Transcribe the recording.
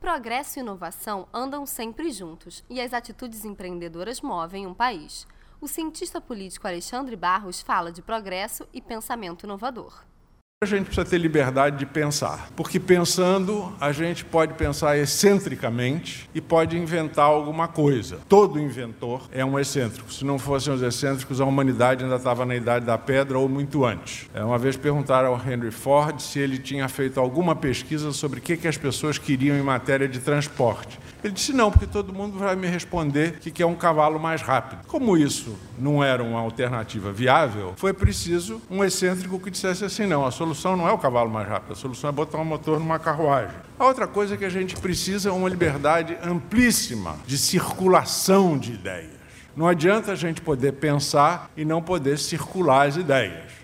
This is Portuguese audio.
Progresso e inovação andam sempre juntos e as atitudes empreendedoras movem um país. O cientista político Alexandre Barros fala de progresso e pensamento inovador. A gente precisa ter liberdade de pensar, porque pensando a gente pode pensar excentricamente e pode inventar alguma coisa. Todo inventor é um excêntrico. Se não fossem os excêntricos, a humanidade ainda estava na idade da pedra ou muito antes. É, uma vez perguntaram ao Henry Ford se ele tinha feito alguma pesquisa sobre o que as pessoas queriam em matéria de transporte. Ele disse não, porque todo mundo vai me responder que quer um cavalo mais rápido. Como isso não era uma alternativa viável, foi preciso um excêntrico que dissesse assim: não, a solução não é o cavalo mais rápido, a solução é botar um motor numa carruagem. A outra coisa que a gente precisa é uma liberdade amplíssima de circulação de ideias. Não adianta a gente poder pensar e não poder circular as ideias.